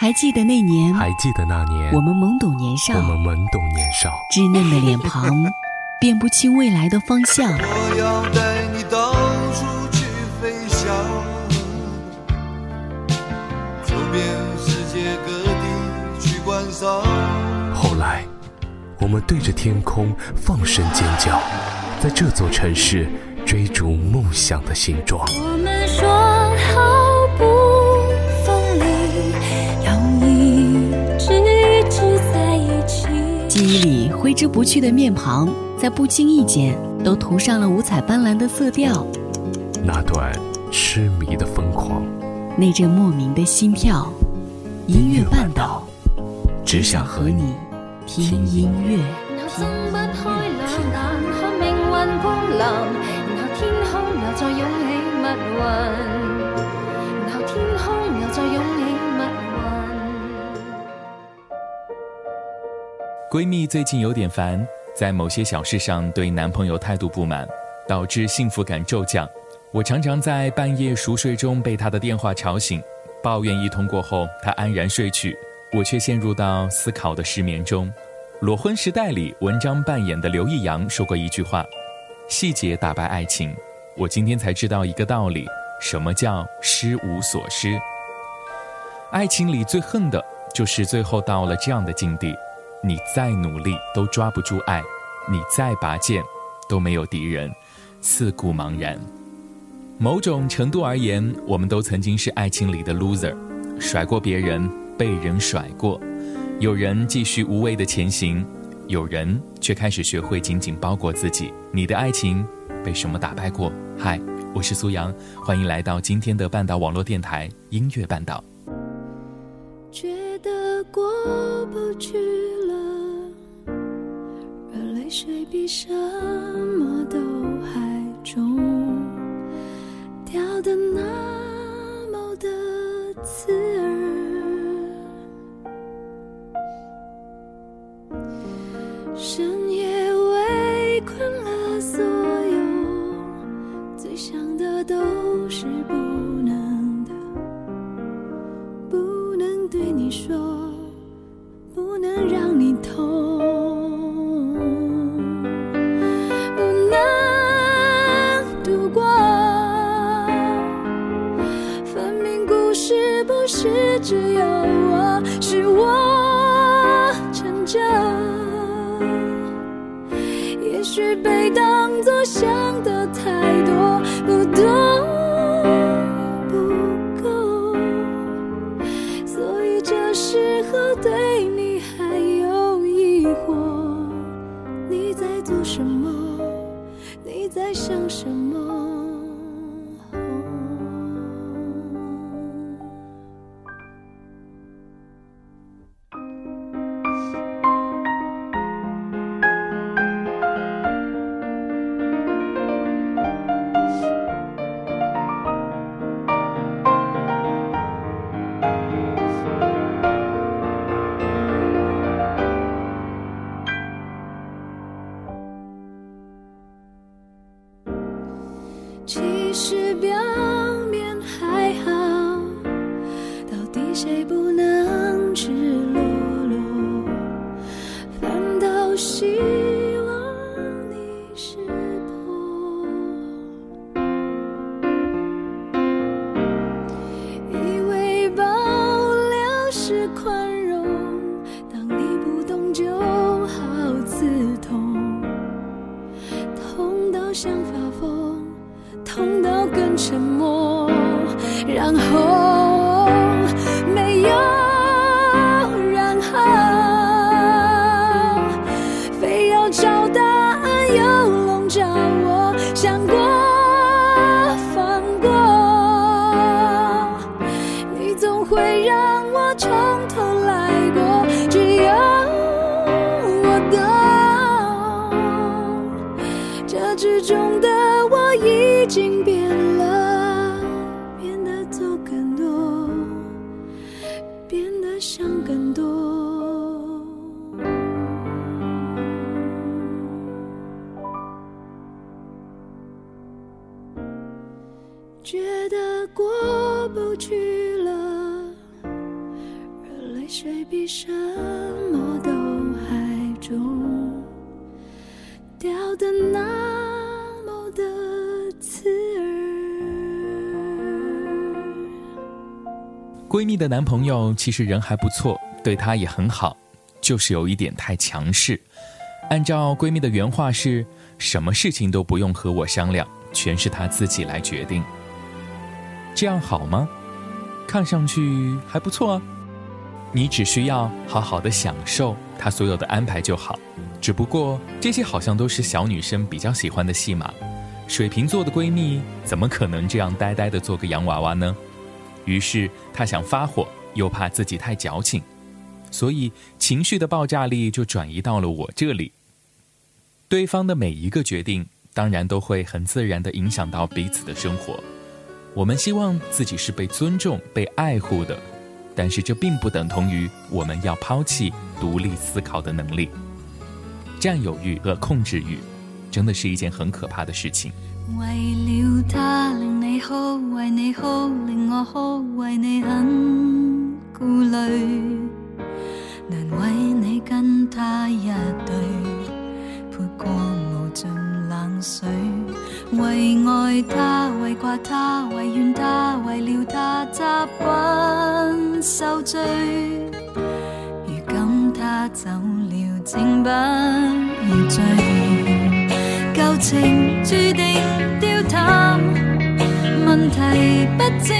还记得那年，还记得那年，我们懵懂年少，我们懵懂年少，稚嫩的脸庞，辨不清未来的方向。我要带你到处去飞翔，走遍世界各地去观赏。后来，我们对着天空放声尖叫，在这座城市追逐梦想的形状。里挥之不去的面庞，在不经意间都涂上了五彩斑斓的色调。那段痴迷的疯狂，那阵莫名的心跳。音乐半岛，只想和你听音乐。然後睜不開兩眼，看命運降臨，然後天空又再涌起密雲，然後天空又再湧起闺蜜最近有点烦，在某些小事上对男朋友态度不满，导致幸福感骤降。我常常在半夜熟睡中被她的电话吵醒，抱怨一通过后，她安然睡去，我却陷入到思考的失眠中。《裸婚时代》里，文章扮演的刘易阳说过一句话：“细节打败爱情。”我今天才知道一个道理：什么叫失无所失？爱情里最恨的就是最后到了这样的境地。你再努力都抓不住爱，你再拔剑都没有敌人，四顾茫然。某种程度而言，我们都曾经是爱情里的 loser，甩过别人，被人甩过。有人继续无畏的前行，有人却开始学会紧紧包裹自己。你的爱情被什么打败过？嗨，我是苏阳，欢迎来到今天的半岛网络电台音乐半岛。觉得过不去，水比什么都还重，掉的那么的自由，时候对你还有疑惑，你在做什么？你在想什么？不能我从头闺蜜的男朋友其实人还不错，对她也很好，就是有一点太强势。按照闺蜜的原话是：什么事情都不用和我商量，全是她自己来决定。这样好吗？看上去还不错啊。你只需要好好的享受她所有的安排就好。只不过这些好像都是小女生比较喜欢的戏码。水瓶座的闺蜜怎么可能这样呆呆的做个洋娃娃呢？于是他想发火，又怕自己太矫情，所以情绪的爆炸力就转移到了我这里。对方的每一个决定，当然都会很自然地影响到彼此的生活。我们希望自己是被尊重、被爱护的，但是这并不等同于我们要抛弃独立思考的能力。占有欲和控制欲，真的是一件很可怕的事情。为了他令你哭，为你哭令我哭，为你很顾虑，难为你跟他一对，泼过无尽冷水。为爱他，为挂他，为怨他，为了他习惯受罪。如今他走了，请不要追。情注定凋淡，问题不止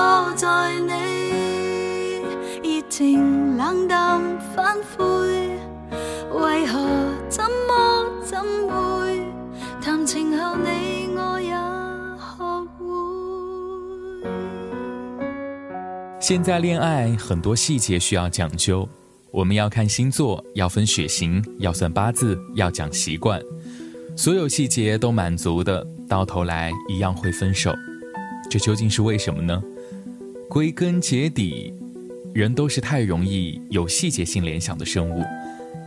坐在你热情冷淡反悔，为何怎么怎会谈情后你我也学会。现在恋爱很多细节需要讲究，我们要看星座，要分血型，要算八字，要讲习惯，所有细节都满足的。到头来一样会分手，这究竟是为什么呢？归根结底，人都是太容易有细节性联想的生物。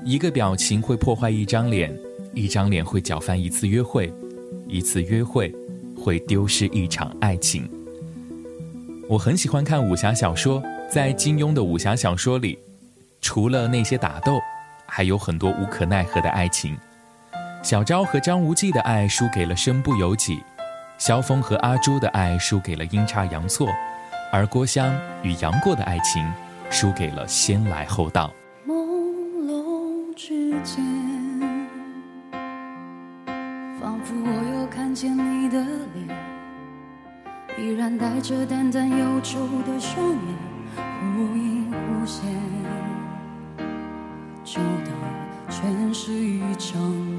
一个表情会破坏一张脸，一张脸会搅翻一次约会，一次约会会丢失一场爱情。我很喜欢看武侠小说，在金庸的武侠小说里，除了那些打斗，还有很多无可奈何的爱情。小昭和张无忌的爱输给了身不由己，萧峰和阿朱的爱输给了阴差阳错，而郭襄与杨过的爱情输给了先来后到。朦胧之间，仿佛我又看见你的脸，依然带着淡淡忧愁的双眼，忽隐忽现，就当全是一场梦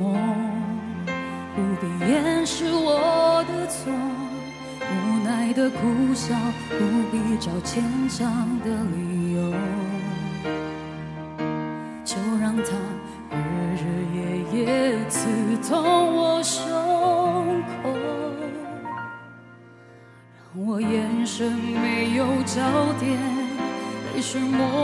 的苦笑，不必找牵强的理由，就让它日日夜夜。刺痛我胸口，让我眼神没有焦点，泪水模糊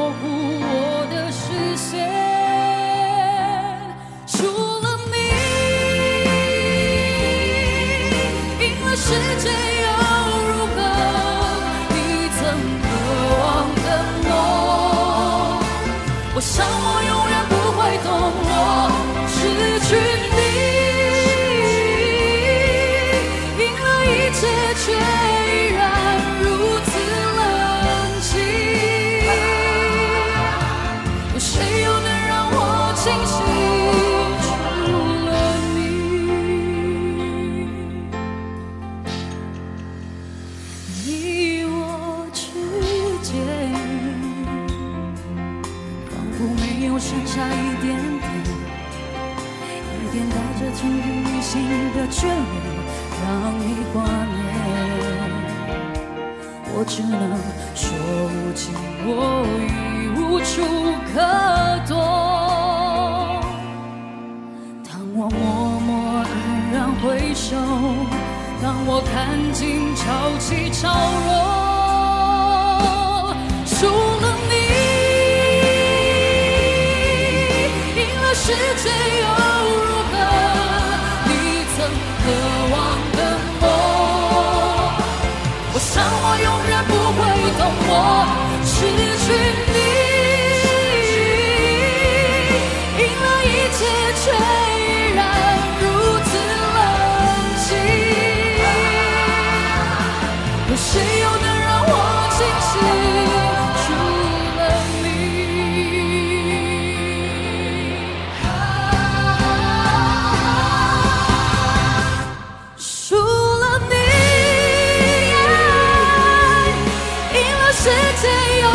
见又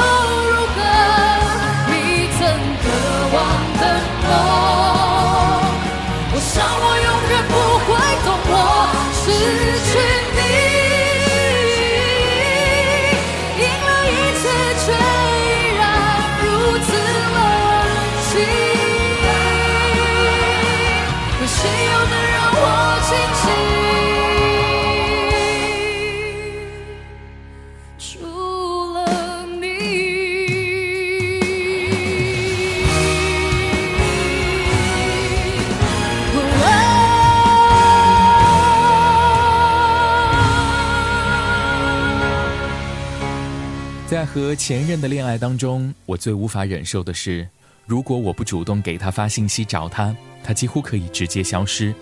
如何？你曾渴望和前任的恋爱当中，我最无法忍受的是，如果我不主动给他发信息找他，他几乎可以直接消失。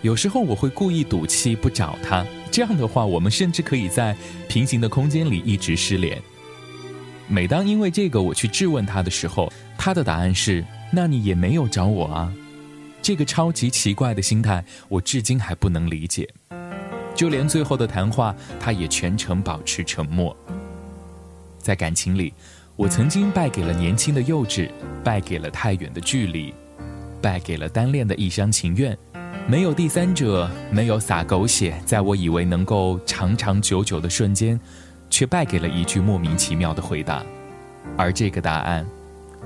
有时候我会故意赌气不找他，这样的话，我们甚至可以在平行的空间里一直失联。每当因为这个我去质问他的时候，他的答案是：“那你也没有找我啊。”这个超级奇怪的心态，我至今还不能理解。就连最后的谈话，他也全程保持沉默。在感情里，我曾经败给了年轻的幼稚，败给了太远的距离，败给了单恋的一厢情愿。没有第三者，没有撒狗血，在我以为能够长长久久的瞬间，却败给了一句莫名其妙的回答，而这个答案，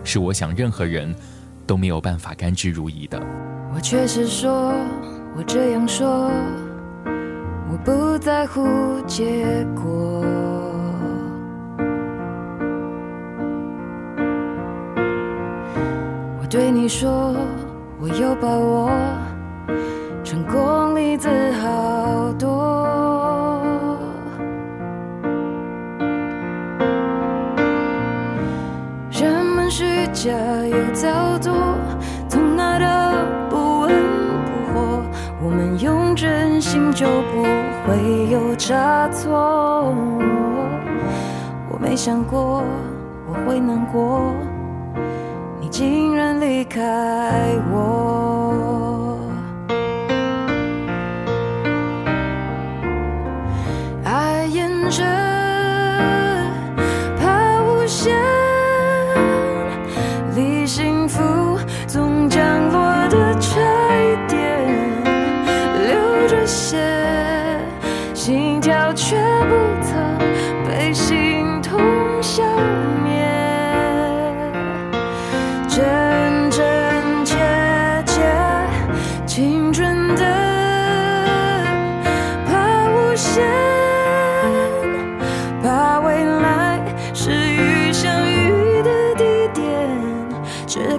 是我想任何人都没有办法甘之如饴的。我确实说，我这样说，我不在乎结果。你说，我有把握，成功例子好多。人们虚假又造作，从来都不温不火。我们用真心就不会有差错。我没想过我会难过，竟然离开我。爱沿着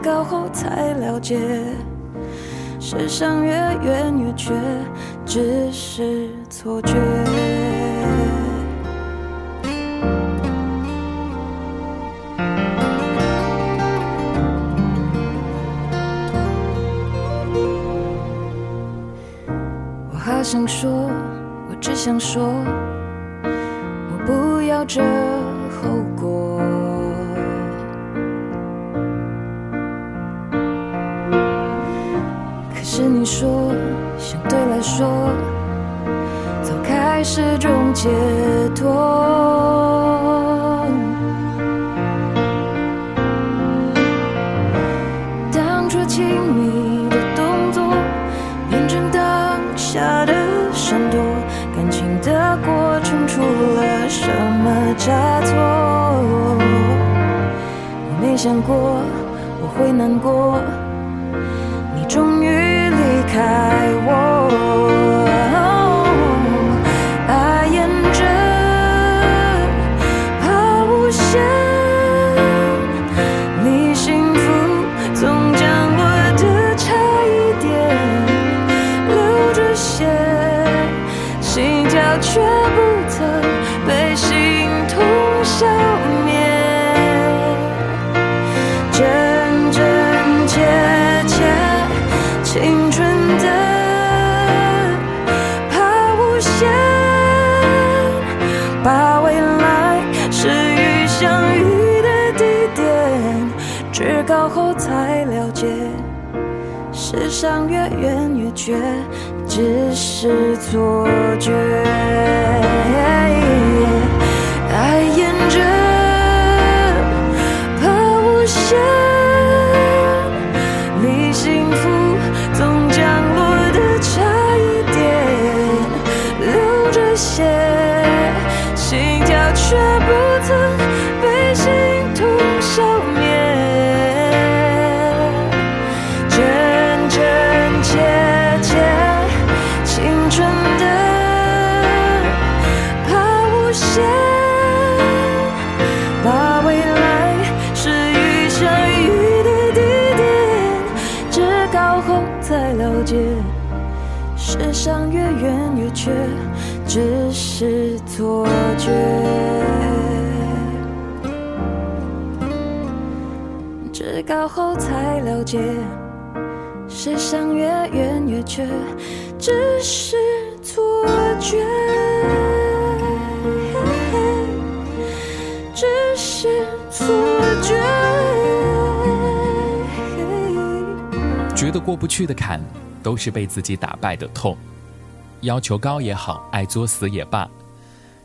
高后才了解，世上越远越觉，只是错觉。我好想说，我只想说，我不要这后说，相对来说，早开始种解脱。当初亲密的动作变成当下的闪躲，感情的过程出了什么差错？我没想过我会难过，离世上越远越觉，只是错觉。至高后才了解，世上越远越缺，只是错觉，只是错觉。觉得过不去的坎，都是被自己打败的痛。要求高也好，爱作死也罢，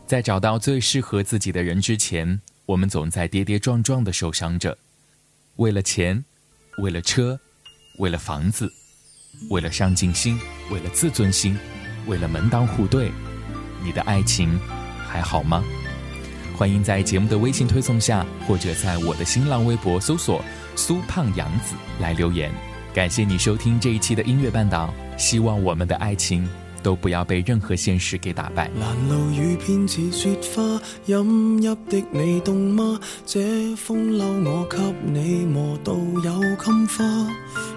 在找到最适合自己的人之前，我们总在跌跌撞撞的受伤着。为了钱，为了车，为了房子，为了上进心，为了自尊心，为了门当户对，你的爱情还好吗？欢迎在节目的微信推送下，或者在我的新浪微博搜索“苏胖杨子”来留言。感谢你收听这一期的音乐半岛，希望我们的爱情都不要被任何现实给打败。拦路雨偏似雪花，饮泣的你冻吗？这风褸我给你磨到有襟花。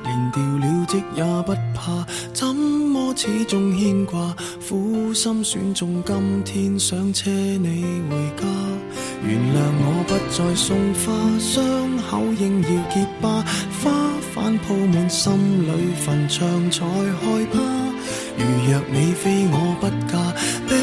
连掉了职也不怕，怎么始终牵挂？苦心选中今天想车你回家，原谅我不再送花，伤口应要结疤，花瓣铺满心里坟场才害怕。如若你非我不嫁，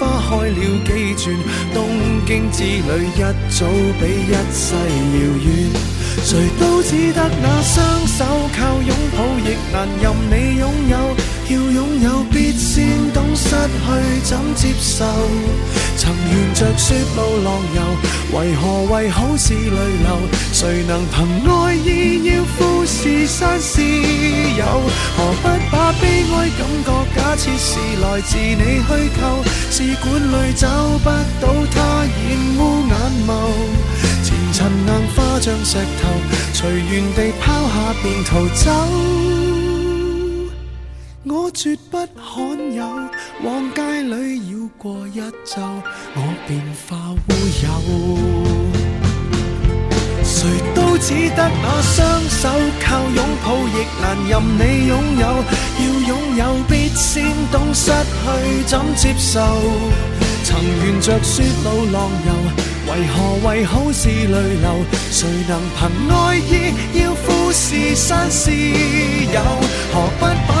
花开了几转，东京之旅一早比一世遥远。谁都只得那双手，靠拥抱亦难任你拥有。有，必先懂失去怎接受。曾沿着雪路浪游，为何为好事泪流？谁能凭爱意要富士山私有？何不把悲哀感觉假设是来自你虚构？试管里找不到它，染污眼眸。前尘硬化像石头，随缘地抛下便逃走。我绝不罕有，往街里绕过一周，我便化乌有。谁都只得那双手，靠拥抱亦难任你拥有。要拥有，必先懂失去怎接受。曾沿着雪路浪游。为何为好事泪流？谁能凭爱意要富士山私有？何不把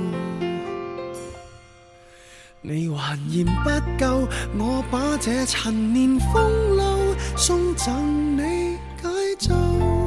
你还嫌不够我把这陈年风褛送赠你解咒。